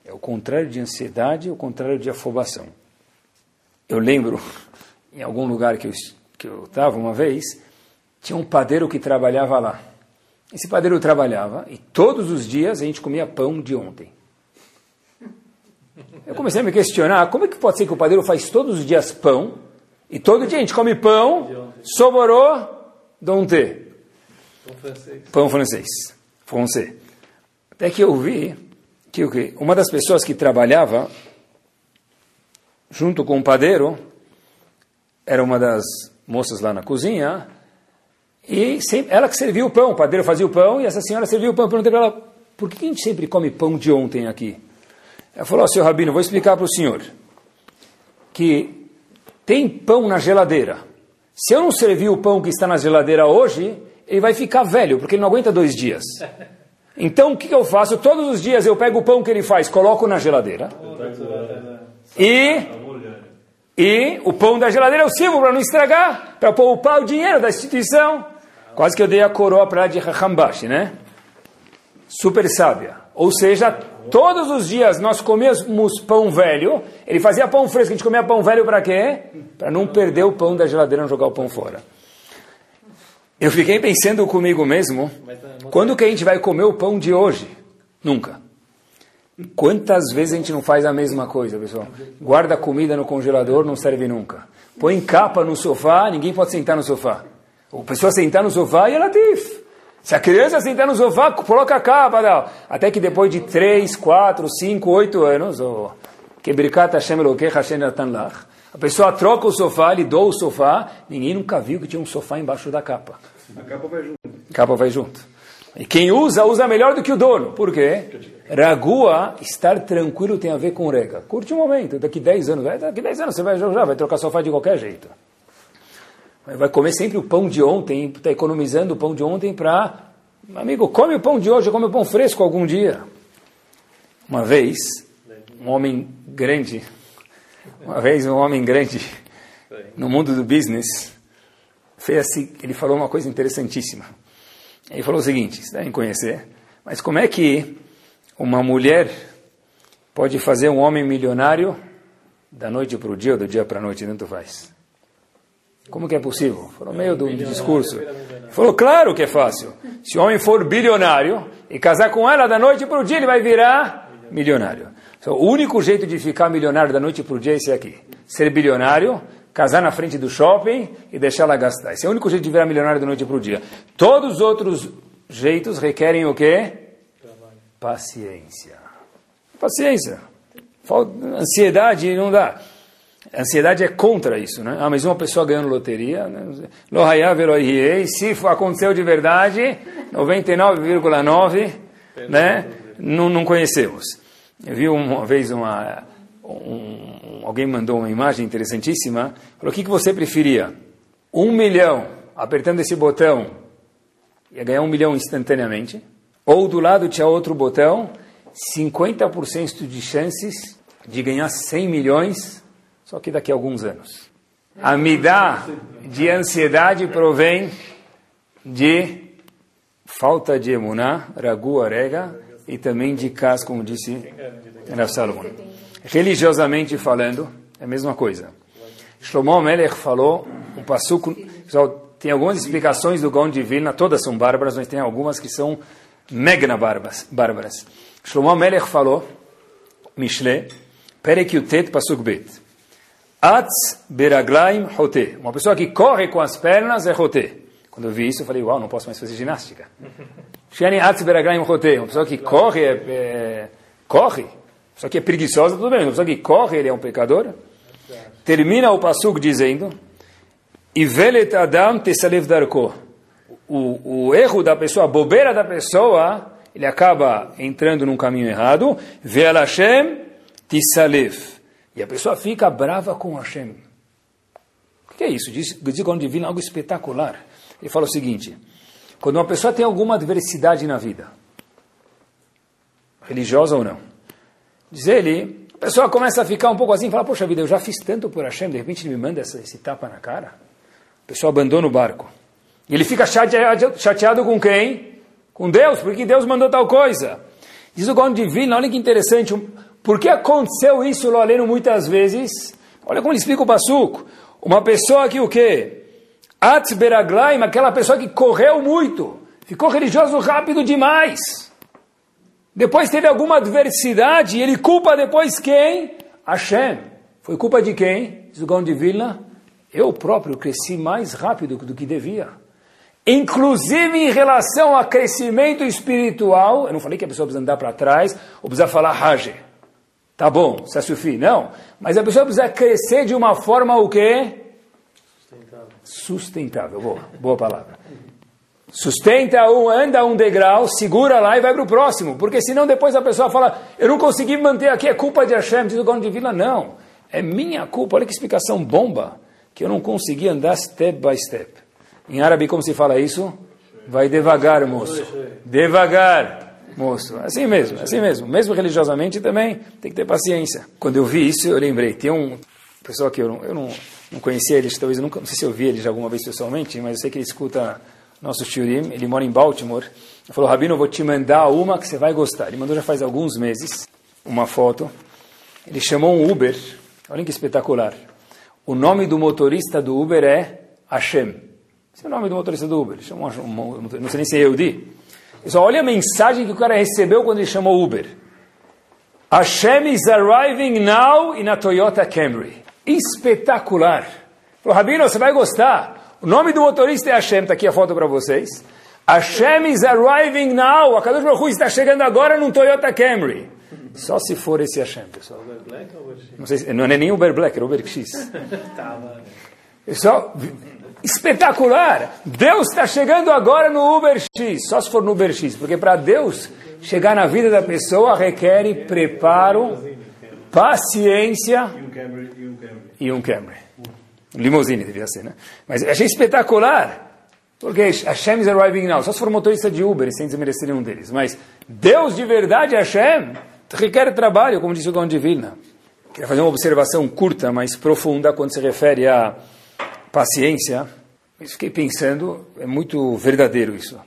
É o contrário de ansiedade, o contrário de afobação. Eu lembro, em algum lugar que eu que eu estava uma vez, tinha um padeiro que trabalhava lá. Esse padeiro trabalhava e todos os dias a gente comia pão de ontem. Eu comecei a me questionar, como é que pode ser que o padeiro faz todos os dias pão, e todo dia a gente come pão, soborou d'onté. Pão francês. Pão francês. Francês. Até que eu vi que uma das pessoas que trabalhava junto com o padeiro era uma das moças lá na cozinha, e sempre, ela que servia o pão, o padeiro fazia o pão, e essa senhora servia o pão. Eu perguntei para ela, por que a gente sempre come pão de ontem aqui? Ela falou, oh, senhor Rabino, vou explicar para o senhor que tem pão na geladeira. Se eu não servir o pão que está na geladeira hoje, ele vai ficar velho, porque ele não aguenta dois dias. Então, o que, eu faço? Todos os dias eu pego o pão que ele faz, coloco na geladeira. E, e o pão da geladeira eu sirvo para não estragar, para poupar o dinheiro da instituição. Quase que eu dei a coroa para de Hambashi, né? Super sábia. Ou seja, todos os dias nós comíamos pão velho, ele fazia pão fresco, a gente comia pão velho para quê? Para não perder o pão da geladeira, não jogar o pão fora. Eu fiquei pensando comigo mesmo, quando que a gente vai comer o pão de hoje? Nunca. Quantas vezes a gente não faz a mesma coisa, pessoal? Guarda comida no congelador, não serve nunca. Põe capa no sofá, ninguém pode sentar no sofá. A pessoa sentar no sofá e ela tif. Se a criança sentar no sofá, coloca a capa. Não. Até que depois de 3, 4, 5, 8 anos, a pessoa troca o sofá, ele doa o sofá, ninguém nunca viu que tinha um sofá embaixo da capa. A capa vai junto. capa vai junto. E quem usa, usa melhor do que o dono. Por quê? Ragua, estar tranquilo tem a ver com rega. Curte um momento, daqui 10 anos, daqui 10 anos você vai jogar, vai trocar sofá de qualquer jeito. Vai comer sempre o pão de ontem, está economizando o pão de ontem para... Amigo, come o pão de hoje, come o pão fresco algum dia. Uma vez, um homem grande, uma vez um homem grande no mundo do business, fez assim, ele falou uma coisa interessantíssima. Ele falou o seguinte, vocês devem conhecer, mas como é que uma mulher pode fazer um homem milionário da noite para o dia ou do dia para a noite, tanto faz? Como que é possível? Falou meio do discurso. Falou, claro que é fácil. Se o homem for bilionário e casar com ela da noite para o dia, ele vai virar milionário. Então, o único jeito de ficar milionário da noite para o dia é esse aqui. Ser bilionário, casar na frente do shopping e deixar ela gastar. Esse é o único jeito de virar milionário da noite para o dia. Todos os outros jeitos requerem o quê? Paciência. Paciência. Ansiedade não dá. Ansiedade é contra isso, né? Ah, mas uma pessoa ganhando loteria, né? se aconteceu de verdade, 99,9, né? Não, não conhecemos. Eu vi uma vez uma, um, alguém mandou uma imagem interessantíssima, falou, o que, que você preferia? Um milhão, apertando esse botão, ia ganhar um milhão instantaneamente, ou do lado tinha outro botão, 50% de chances de ganhar 100 milhões só que daqui a alguns anos. A midá de ansiedade provém de falta de emuná, ragu, arega, e também de cas, como disse Rav. Religiosamente falando, é a mesma coisa. Shlomo Melech falou, um passuco, pessoal, tem algumas explicações do Gaon de Vilna, todas são bárbaras, mas tem algumas que são megna bárbaras. Shlomo Melech falou, Mishle, Perek Yutet Pasuk Bet. Atz beraglaim hote. Uma pessoa que corre com as pernas é hote. Quando eu vi isso, eu falei, uau, não posso mais fazer ginástica. Shani atz beraglaim hote. Uma pessoa que corre, é, é, corre. Pessoa que é preguiçosa, tudo bem. Uma pessoa que corre, ele é um pecador. Termina o pasuk dizendo, Ivelet adam tesalev darko. O, o erro da pessoa, a bobeira da pessoa, ele acaba entrando num caminho errado. Ve'al Hashem tisalev. E a pessoa fica brava com Hashem. O que é isso? Diz, diz quando divino algo espetacular. Ele fala o seguinte: quando uma pessoa tem alguma adversidade na vida, religiosa ou não, diz ele, a pessoa começa a ficar um pouco assim, fala, poxa vida, eu já fiz tanto por Hashem, de repente ele me manda essa, esse tapa na cara. A pessoa abandona o barco. E ele fica chateado, chateado com quem? Com Deus, porque Deus mandou tal coisa. Diz o Divino, olha que interessante, por que aconteceu isso, lo aleno, muitas vezes? Olha como ele explica o Passuco. Uma pessoa que o quê? Atzberaglaim, aquela pessoa que correu muito, ficou religioso rápido demais. Depois teve alguma adversidade e ele culpa depois quem? Hashem. Foi culpa de quem? Diz o de Vilna. Eu próprio cresci mais rápido do que devia. Inclusive em relação a crescimento espiritual, eu não falei que a pessoa precisa andar para trás, ou precisa falar Hajj. Tá bom, Sassufi, não. Mas a pessoa precisa crescer de uma forma o quê? Sustentável. Sustentável, boa, boa palavra. Sustenta um, anda um degrau, segura lá e vai para o próximo. Porque senão depois a pessoa fala, eu não consegui manter aqui, é culpa de Hashem, diz o dono de vila. Não, é minha culpa. Olha que explicação bomba, que eu não consegui andar step by step. Em árabe como se fala isso? Vai devagar, moço. Devagar moço. Assim mesmo, assim mesmo. Mesmo religiosamente também tem que ter paciência. Quando eu vi isso, eu lembrei. Tem um pessoal que eu não, eu não, não conhecia ele, talvez eu nunca, não sei se eu vi ele já alguma vez pessoalmente, mas eu sei que ele escuta nosso shiurim, ele mora em Baltimore. Ele falou, Rabino, eu vou te mandar uma que você vai gostar. Ele mandou já faz alguns meses uma foto. Ele chamou um Uber. Olha que espetacular. O nome do motorista do Uber é Hashem. Esse é o nome do motorista do Uber. Ele chamou não sei nem se é Yehudi. Pessoal, olha a mensagem que o cara recebeu quando ele chamou Uber. Hashem is arriving now in a Toyota Camry. Espetacular. Falou, Rabino, você vai gostar. O nome do motorista é Hashem, está aqui a foto para vocês. Hashem is arriving now. A Kadosh Baruch está chegando agora num Toyota Camry. Só se for esse Hashem, pessoal. Não, sei, não é nem Uber Black, é Uber X. Pessoal, espetacular. Deus está chegando agora no Uber X, só se for no Uber X, porque para Deus chegar na vida da pessoa requer preparo, paciência E um Camry. Limousine devia ser, né? Mas achei espetacular. Porque Hashem is arriving now. Só se for motorista de Uber, sem desmerecer nenhum deles. Mas Deus de verdade, Hashem, requer trabalho, como disse o Gaon de Vilna. Queria fazer uma observação curta, mas profunda, quando se refere à paciência. Eu fiquei pensando, é muito verdadeiro isso.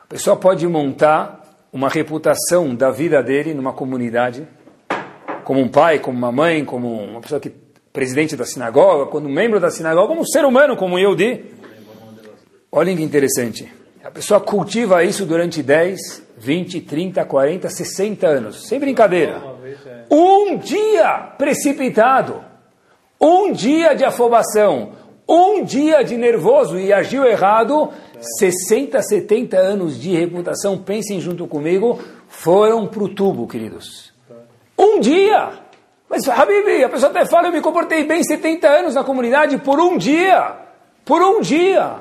A pessoa pode montar uma reputação da vida dele numa comunidade, como um pai, como uma mãe, como uma pessoa que presidente da sinagoga, quando membro da sinagoga, como um ser humano, como eu de. Olhem que interessante. A pessoa cultiva isso durante 10, 20, 30, 40, 60 anos, sem brincadeira. Um dia precipitado, um dia de afobação, um dia de nervoso e agiu errado, 60, 70 anos de reputação, pensem junto comigo, foram para o tubo, queridos. Um dia! Mas, Habib, a pessoa até fala, eu me comportei bem 70 anos na comunidade por um dia. Por um dia.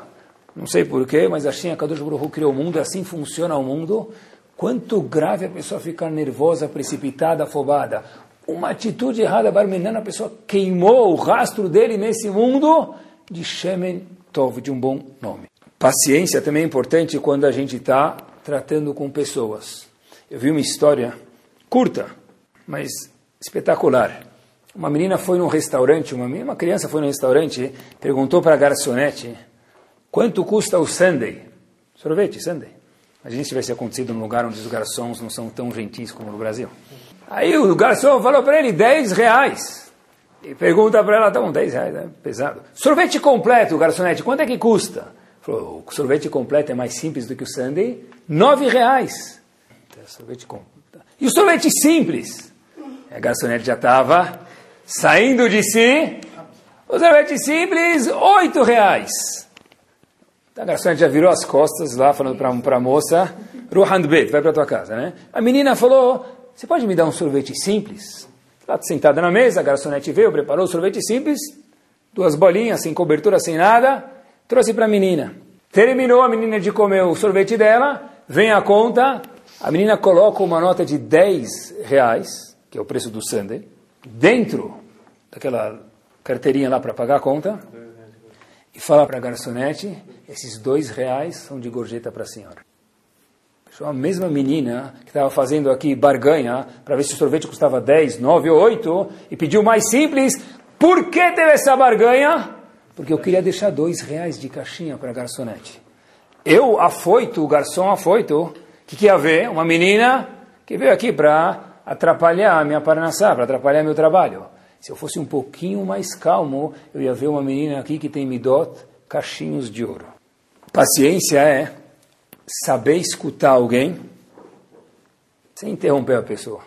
Não sei porquê, mas assim a Kadosh Baruch criou o mundo, assim funciona o mundo. Quanto grave a pessoa ficar nervosa, precipitada, afobada. Uma atitude errada, Barmenana, a pessoa queimou o rastro dele nesse mundo de Shemen Tov, de um bom nome. Paciência também é importante quando a gente está tratando com pessoas. Eu vi uma história curta, mas espetacular. Uma menina foi num restaurante, uma, uma criança foi num restaurante, perguntou para a garçonete quanto custa o sundae. Sorvete, sundae. Imagina se tivesse acontecido num lugar onde os garçons não são tão gentis como no Brasil. Aí o garçom falou para ele 10 reais. E pergunta para ela, tá bom, 10 reais, é pesado. Sorvete completo, garçonete, quanto é que custa? Falou, o sorvete completo é mais simples do que o sundae, 9 reais. Sorvete com... E o sorvete simples? A garçonete já estava saindo de si. O sorvete simples, 8 reais. A garçonete já virou as costas lá, falando para a moça, Ruhan Bet, vai para tua casa, né? A menina falou, você pode me dar um sorvete simples? Lá sentada na mesa, a garçonete veio, preparou sorvete simples, duas bolinhas, sem cobertura, sem nada, trouxe para a menina. Terminou a menina de comer o sorvete dela, vem a conta, a menina coloca uma nota de 10 reais, que é o preço do sundae, dentro daquela carteirinha lá para pagar a conta, e fala para a garçonete, esses dois reais são de gorjeta para a senhora. A mesma menina que estava fazendo aqui barganha para ver se o sorvete custava 10, 9 ou 8 e pediu mais simples. Por que teve essa barganha? Porque eu queria deixar dois reais de caixinha para a garçonete. Eu, afoito, o garçom afoito, o que, que ia ver? Uma menina que veio aqui para atrapalhar a minha parnassá, para atrapalhar meu trabalho. Se eu fosse um pouquinho mais calmo, eu ia ver uma menina aqui que tem midot, cachinhos de ouro. Paciência é saber escutar alguém sem interromper a pessoa.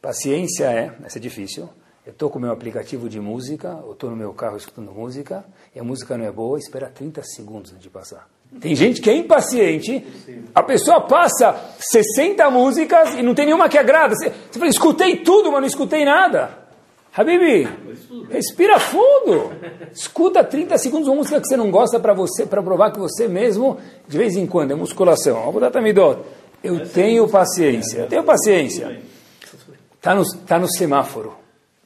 Paciência é, essa é difícil, eu estou com o meu aplicativo de música, eu estou no meu carro escutando música, e a música não é boa, espera 30 segundos antes de passar. Tem gente que é impaciente, a pessoa passa 60 músicas e não tem nenhuma que agrada. Você, fala, escutei tudo, mas não escutei nada. Habibi, respira fundo. Escuta 30 segundos uma música que você não gosta para você, para provar que você mesmo, de vez em quando, é musculação. Eu tenho paciência, eu tenho paciência. Está no, tá no semáforo.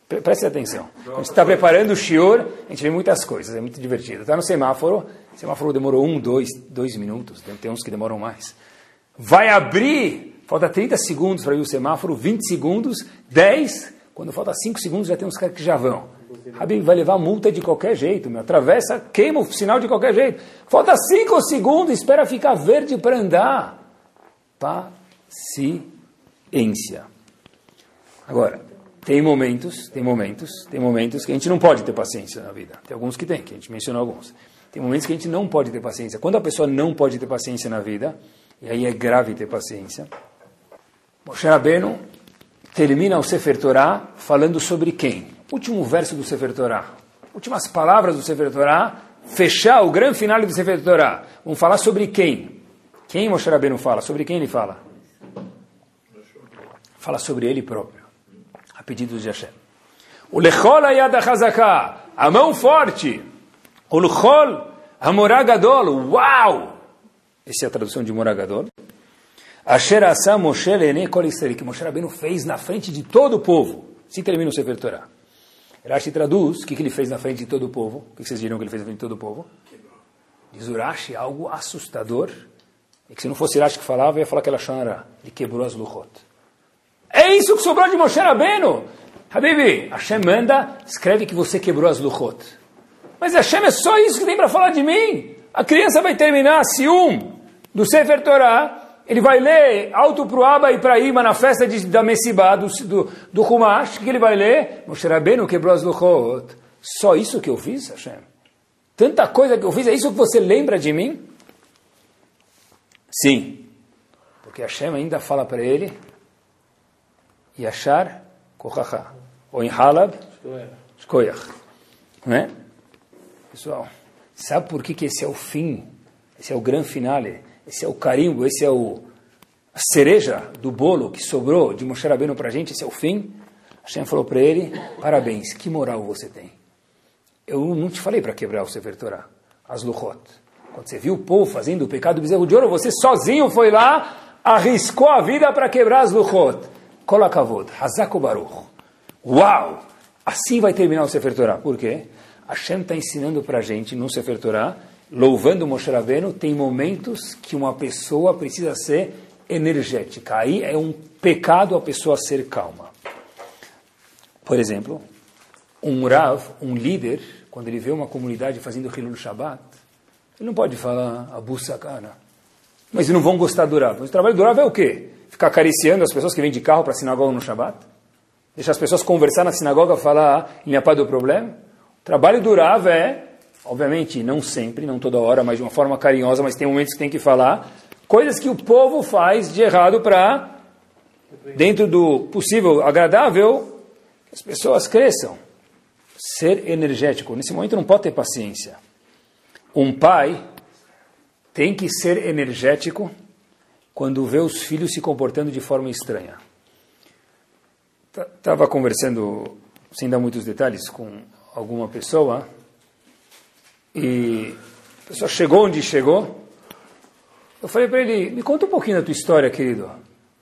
Preste atenção. Quando você está preparando o shiur, a gente vê muitas coisas, é muito divertido. Está no semáforo, o semáforo demorou um, dois, dois minutos, tem uns que demoram mais. Vai abrir, falta 30 segundos para ir o semáforo, 20 segundos, 10, quando falta 5 segundos já tem uns caras que já vão. Habib vai levar multa de qualquer jeito, meu. atravessa, queima o sinal de qualquer jeito. Falta 5 segundos, espera ficar verde para andar. Paciência. Agora, tem momentos, tem momentos, tem momentos que a gente não pode ter paciência na vida. Tem alguns que tem, que a gente mencionou alguns. Tem momentos que a gente não pode ter paciência. Quando a pessoa não pode ter paciência na vida, e aí é grave ter paciência, Moshe Rabbeinu termina o Sefer Torah falando sobre quem? Último verso do Sefer Torah. Últimas palavras do Sefer Torah, fechar o grande final do Sefer Torah. Vamos falar sobre quem? Quem Moshe Rabbeinu fala? Sobre quem ele fala? Fala sobre ele próprio a pedido de Hashem. O lechol ayad hazaká, a mão forte. O lechol Amoragadol, uau! Essa é a tradução de Moragadol. Asher Asa Moshe Lene que Moshe Rabbeinu fez na frente de todo o povo. Se termina o Sefer Torah. Rashi traduz o que, que ele fez na frente de todo o povo. O que vocês diriam que ele fez na frente de todo o povo? Diz Urashi algo assustador. E que se não fosse Rashi que falava, ia falar que ela chora. Ele quebrou as luchot. É isso que sobrou de Moshe Rabbeinu. Habibi, Hashem manda, escreve que você quebrou as luchot. Mas Hashem é só isso que tem para falar de mim. A criança vai terminar Sium do Sefer Torah, ele vai ler alto para o Abba e para Ima na festa de, da Messibá, do, do, do Humash, que ele vai ler? Moshe Rabbeinu quebrou as luchot. Só isso que eu fiz, Hashem? Tanta coisa que eu fiz, é isso que você lembra de mim? Sim. Porque Hashem ainda fala para ele, Yashar Kochacha. Ou em Halab, Shkoyach. Né? Pessoal, sabe por que, que esse é o fim? Esse é o grande finale. Esse é o carimbo, esse é o, a cereja do bolo que sobrou de Moshe Rabbeinu para a gente, esse é o fim. Hashem falou para ele, parabéns, que moral você tem. Eu não te falei para quebrar o Sefer Torah, as Luchot. Quando você viu o povo fazendo o pecado do bezerro de ouro, você sozinho foi lá, arriscou a vida para quebrar as Luchot. Kolakavod, Hazako Baruch. Uau! Assim vai terminar o Sefer Torah. Por quê? Hashem está ensinando para a gente no Sefer Torah louvando Moshe Rabbeinu, tem momentos que uma pessoa precisa ser energética. Aí é um pecado a pessoa ser calma. Por exemplo, um Rav, um líder, quando ele vê uma comunidade fazendo Hilul Shabbat, ele não pode falar Abu Sakana. Mas não vão gostar do Rav. Mas o trabalho do Rav é o quê? Ficar acariciando as pessoas que vêm de carro para a sinagoga no Shabbat? Deixar as pessoas conversar na sinagoga, falar em apá do problema? O trabalho do Rav é obviamente não sempre, não toda hora, mas de uma forma carinhosa, mas tem momentos que tem que falar, coisas que o povo faz de errado para, dentro do possível agradável, que as pessoas cresçam. Ser energético. Nesse momento não pode ter paciência. Um pai tem que ser energético quando vê os filhos se comportando de forma estranha. Estava conversando, sem dar muitos detalhes, com alguma pessoa e a pessoa chegou onde chegou. Eu falei para ele, me conta um pouquinho da tua história, querido.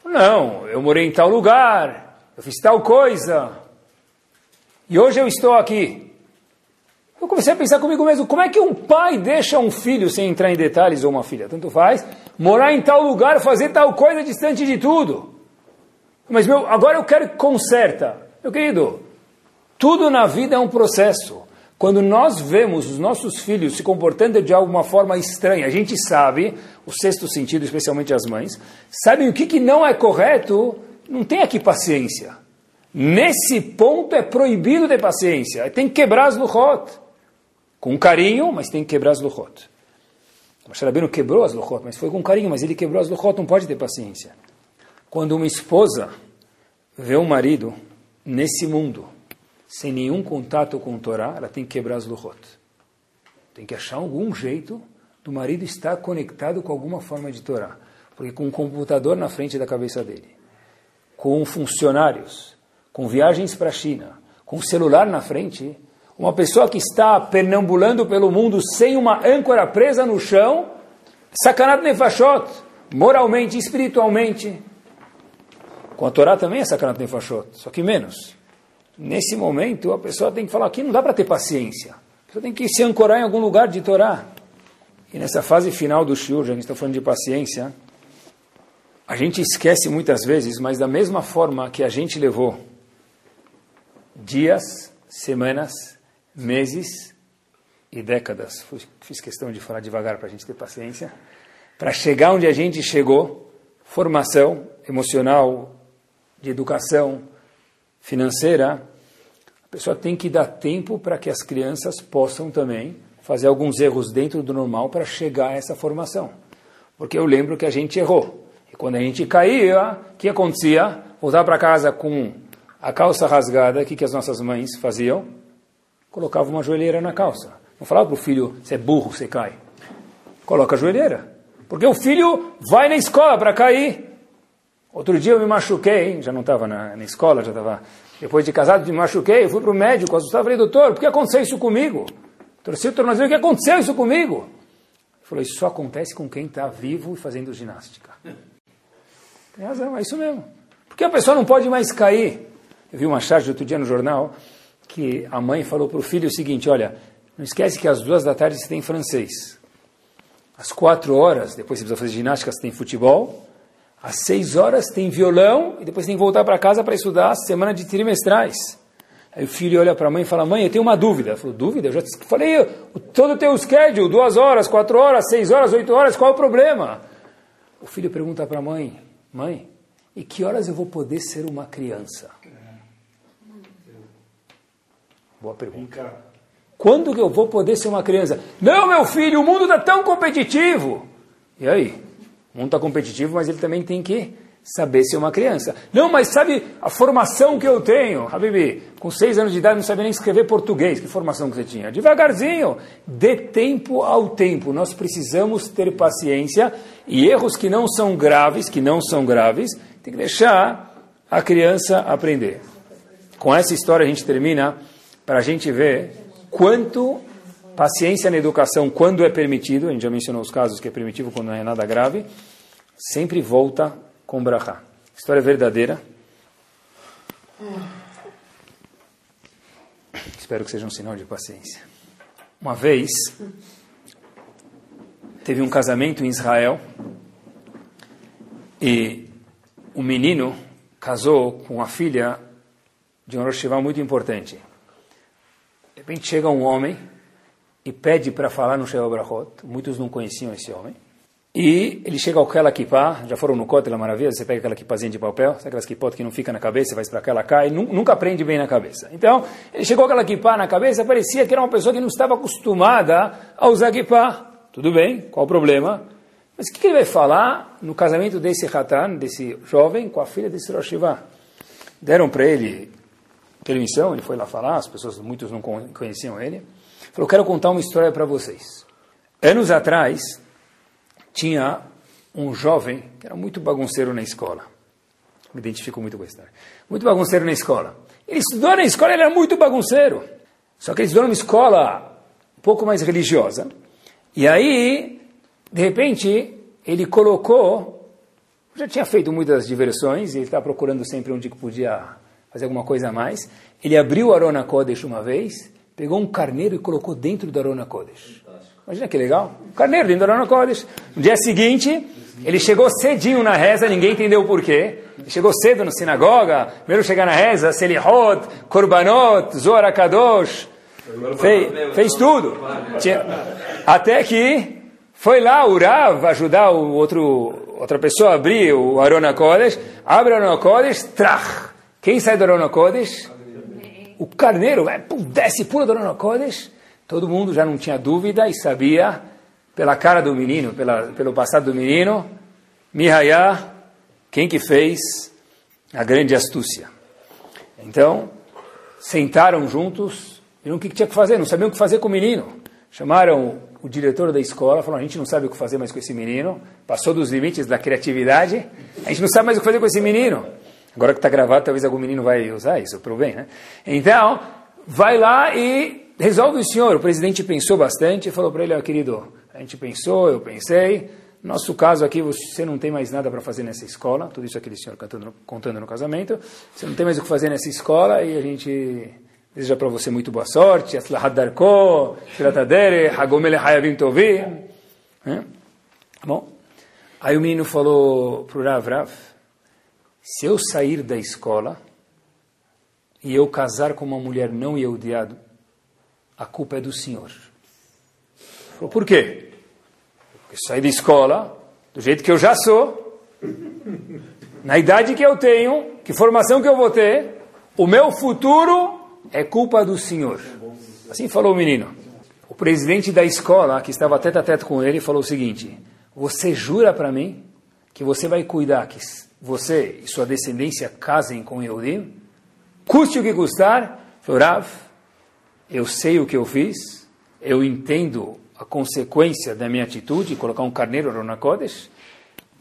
Não, eu morei em tal lugar, eu fiz tal coisa, e hoje eu estou aqui. Eu comecei a pensar comigo mesmo, como é que um pai deixa um filho, sem entrar em detalhes, ou uma filha, tanto faz, morar em tal lugar, fazer tal coisa distante de tudo? Mas meu, agora eu quero que conserta. Meu querido, tudo na vida é um processo. Quando nós vemos os nossos filhos se comportando de alguma forma estranha, a gente sabe, o sexto sentido, especialmente as mães, sabem o que, que não é correto, não tem aqui paciência. Nesse ponto é proibido ter paciência. Tem que quebrar as luchot. Com carinho, mas tem que quebrar as luchot. O Rabbeinu quebrou as luchot, mas foi com carinho, mas ele quebrou as luchot, não pode ter paciência. Quando uma esposa vê um marido nesse mundo, sem nenhum contato com o Torá, ela tem que quebrar as luchot. Tem que achar algum jeito do marido estar conectado com alguma forma de Torá. Porque com um computador na frente da cabeça dele, com funcionários, com viagens para a China, com celular na frente, uma pessoa que está pernambulando pelo mundo sem uma âncora presa no chão, sacanat nefashot, moralmente, espiritualmente. Com a Torá também é sacanat nefashot, só que menos. Nesse momento, a pessoa tem que falar, aqui não dá para ter paciência. A pessoa tem que se ancorar em algum lugar de Torá. E nessa fase final do shiur, já que gente está falando de paciência, a gente esquece muitas vezes, mas da mesma forma que a gente levou dias, semanas, meses e décadas, fiz questão de falar devagar para a gente ter paciência, para chegar onde a gente chegou, formação emocional, de educação, financeira, a pessoa tem que dar tempo para que as crianças possam também fazer alguns erros dentro do normal para chegar a essa formação. Porque eu lembro que a gente errou. E quando a gente caía, o que acontecia? Voltar para casa com a calça rasgada, o que, que as nossas mães faziam? Colocavam uma joelheira na calça. Não falava para o filho, você é burro, você cai. Coloca a joelheira. Porque o filho vai na escola para cair. Outro dia eu me machuquei, já não estava na, na, escola, já estava. Depois de casado, me machuquei, eu fui para o médico, assustado, falei, doutor, por que aconteceu isso comigo? Torci o tornozelo, o que aconteceu isso comigo? Ele falou, isso só acontece com quem está vivo e fazendo ginástica. Tem razão, é isso mesmo. Porque a pessoa não pode mais cair. Eu vi uma charge outro dia no jornal que a mãe falou para o filho o seguinte, olha, não esquece que às duas da tarde você tem francês. Às quatro horas, depois você precisa fazer ginástica, você tem futebol. Às seis horas tem violão e depois tem que voltar para casa para estudar a semana de trimestrais. Aí o filho olha para a mãe e fala, mãe, eu tenho uma dúvida. Ela falou, dúvida? Eu já te falei todo o teu schedule, duas horas, quatro horas, seis horas, oito horas, qual é o problema? O filho pergunta para a mãe, mãe, e que horas eu vou poder ser uma criança? Boa pergunta. Quando que eu vou poder ser uma criança? Não, meu filho, o mundo está tão competitivo. E aí? O mundo está competitivo, mas ele também tem que saber ser uma criança. Não, mas sabe a formação que eu tenho? Habibi, com seis anos de idade não sabia nem escrever português. Que formação que você tinha? Devagarzinho. Dê tempo ao tempo. Nós precisamos ter paciência e erros que não são graves, que não são graves, tem que deixar a criança aprender. Com essa história a gente termina para a gente ver quanto Paciência na educação, quando é permitido, a gente já mencionou os casos que é permitido quando não é nada grave, sempre volta com brachá. História verdadeira. Espero que seja um sinal de paciência. Uma vez, teve um casamento em Israel e o menino casou com a filha de um Rosh muito importante. De repente chega um homem e pede para falar no Sheva Brachot. Muitos não conheciam esse homem. E ele chega ao aquela kippah, já foram no Kotel, maravilha, você pega aquela kippazinha de papel, sabe aquelas kippot que não fica na cabeça, vai para cá, ela cai, nunca prende bem na cabeça. Então, ele chegou aquela kippah na cabeça, parecia que era uma pessoa que não estava acostumada a usar kippah. Tudo bem, qual o problema? Mas o que, que ele vai falar no casamento desse Hatan, desse jovem, com a filha desse Rosh Deram para ele permissão, ele foi lá falar, as pessoas, muitos não conheciam ele. Falou, quero contar uma história para vocês. Anos atrás, tinha um jovem que era muito bagunceiro na escola. Me identifico muito com a história. Muito bagunceiro na escola. Ele estudou na escola, ele era muito bagunceiro. Só que ele estudou numa escola um pouco mais religiosa. E aí, de repente, ele colocou, já tinha feito muitas diversões, e ele estava procurando sempre onde podia fazer alguma coisa a mais. Ele abriu o Arona Kodesh uma vez, pegou um carneiro e colocou dentro da Arona Kodesh. Imagina que legal. Um carneiro dentro da Arona Kodesh. No dia seguinte, ele chegou cedinho na reza, ninguém entendeu o porquê. Ele chegou cedo na sinagoga, primeiro chegar na reza, Selihot, Korbanot, Zohar Kadosh. Fez, fez tudo. Até que foi lá o Rav ajudar o outro, outra pessoa a abrir o Arona Kodesh. Abre o Arona Kodesh, trach. Quem sai do Arona Kodesh? O carneiro é, desce, pula do Arona Kodesh, todo mundo já não tinha dúvida e sabia, pela cara do menino, pela, pelo passado do menino, Mihaya, quem que fez a grande astúcia. Então, sentaram juntos, viram o que tinha que fazer, não sabiam o que fazer com o menino. Chamaram o diretor da escola, falaram, a gente não sabe o que fazer mais com esse menino, passou dos limites da criatividade, a gente não sabe mais o que fazer com esse menino. Agora que está gravado, talvez algum menino vai usar isso para bem, né? Então, vai lá e resolve o senhor. O presidente pensou bastante e falou para ele, oh, querido, a gente pensou, eu pensei, nosso caso aqui, você não tem mais nada para fazer nessa escola, tudo isso aquele senhor cantando, contando no casamento, você não tem mais o que fazer nessa escola e a gente deseja para você muito boa sorte, Bom, aí o menino falou para o Rav, Rav, se eu sair da escola e eu casar com uma mulher não odiado, a culpa é do Senhor. Falou, por quê? Porque saí da escola do jeito que eu já sou, na idade que eu tenho, que formação que eu vou ter, o meu futuro é culpa do Senhor. Assim falou o menino. O presidente da escola, que estava tete a teto com ele, falou o seguinte: Você jura para mim que você vai cuidar que você e sua descendência casem com Yehudim, custe o que custar, Rav, eu sei o que eu fiz, eu entendo a consequência da minha atitude, colocar um carneiro na Kodesh,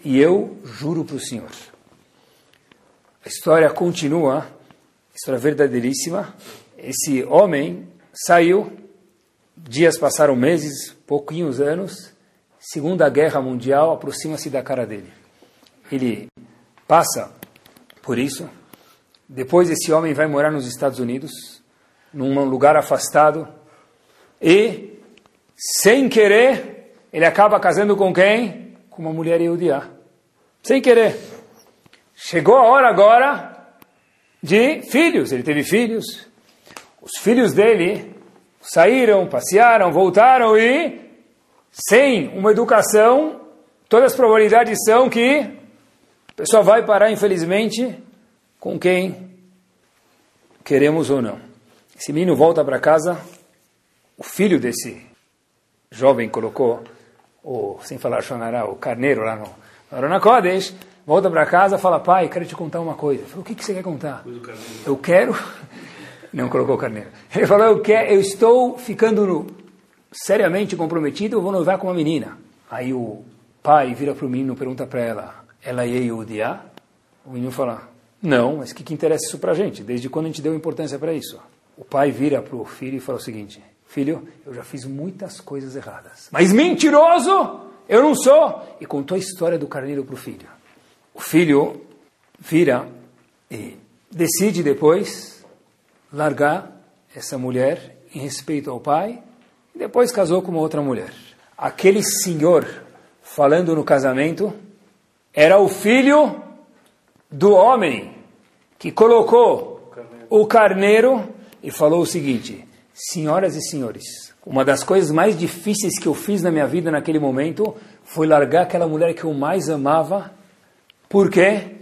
e eu juro para o Senhor. A história continua, história verdadeiríssima. Esse homem saiu Dias passaram meses, pouquinhos anos. Segunda Guerra Mundial aproxima-se da cara dele. Ele passa por isso. Depois esse homem vai morar nos Estados Unidos, num lugar afastado, e, sem querer, ele acaba casando com quem? Com uma mulher Yehudiá. Sem querer. Chegou a hora agora de filhos. Ele teve filhos. Os filhos dele saíram, passearam, voltaram e, sem uma educação, todas as probabilidades são que a pessoa vai parar, infelizmente, com quem queremos ou não. Esse menino volta para casa, o filho desse jovem colocou, o, sem falar Shonará, o carneiro lá no Arona Kodesh, volta para casa fala, pai, quero te contar uma coisa. Falei, o que, que você quer contar? Eu quero... Não colocou carneiro. Ele falou, eu, quero, eu estou ficando no, seriamente comprometido, eu vou noivar com uma menina. Aí o pai vira para o menino e pergunta para ela, ela é Yehudiá? O menino fala, não, mas o que, que interessa isso para gente? Desde quando a gente deu importância para isso? O pai vira para o filho e fala o seguinte, filho, eu já fiz muitas coisas erradas, mas mentiroso eu não sou. E contou a história do carneiro para o filho. O filho vira e decide depois largar essa mulher em respeito ao pai e depois casou com uma outra mulher. Aquele senhor falando no casamento era o filho do homem que colocou o carneiro e falou o seguinte: Senhoras e senhores, uma das coisas mais difíceis que eu fiz na minha vida naquele momento foi largar aquela mulher que eu mais amava. Por quê?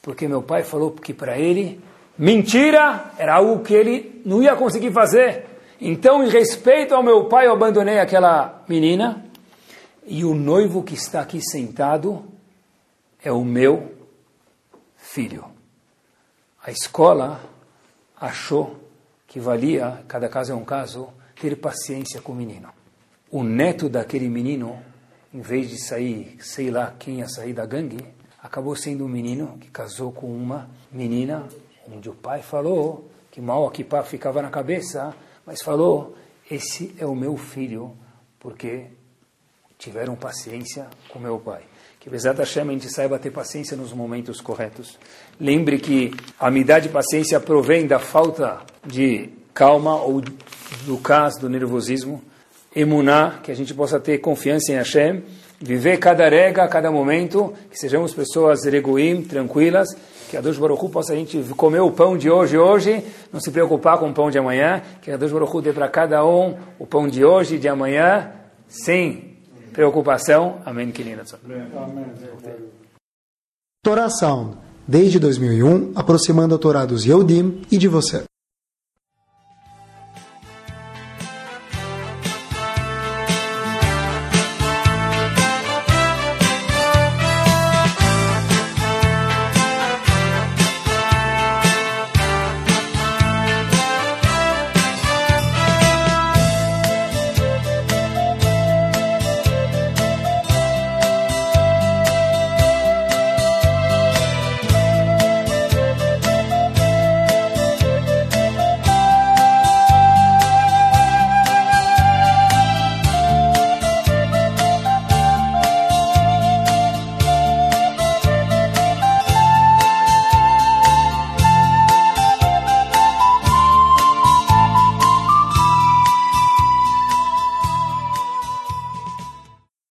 Porque meu pai falou que para ele mentira era algo que ele não ia conseguir fazer. Então, em respeito ao meu pai, eu abandonei aquela menina. E o noivo que está aqui sentado é o meu filho. A escola achou que valia, cada caso é um caso, ter paciência com o menino. O neto daquele menino, em vez de sair, sei lá quem ia sair da gangue, acabou sendo um menino que casou com uma menina, onde o pai falou que mal aqui ficava na cabeça, mas falou: esse é o meu filho, porque tiveram paciência com meu pai. Que Bezat Hashem a gente saiba ter paciência nos momentos corretos. Lembre que a amidade e paciência provém da falta de calma ou do caso do nervosismo. Emuná, que a gente possa ter confiança em Hashem, viver cada rega, cada momento, que sejamos pessoas regoim, tranquilas, que a Deus Baruch possa a gente comer o pão de hoje, hoje, não se preocupar com o pão de amanhã, que a Deus Baruch dê para cada um o pão de hoje e de amanhã, sem preocupação. Amém, querida. Torá Sound, desde 2001, aproximando a Torá dos Yehudim e de você.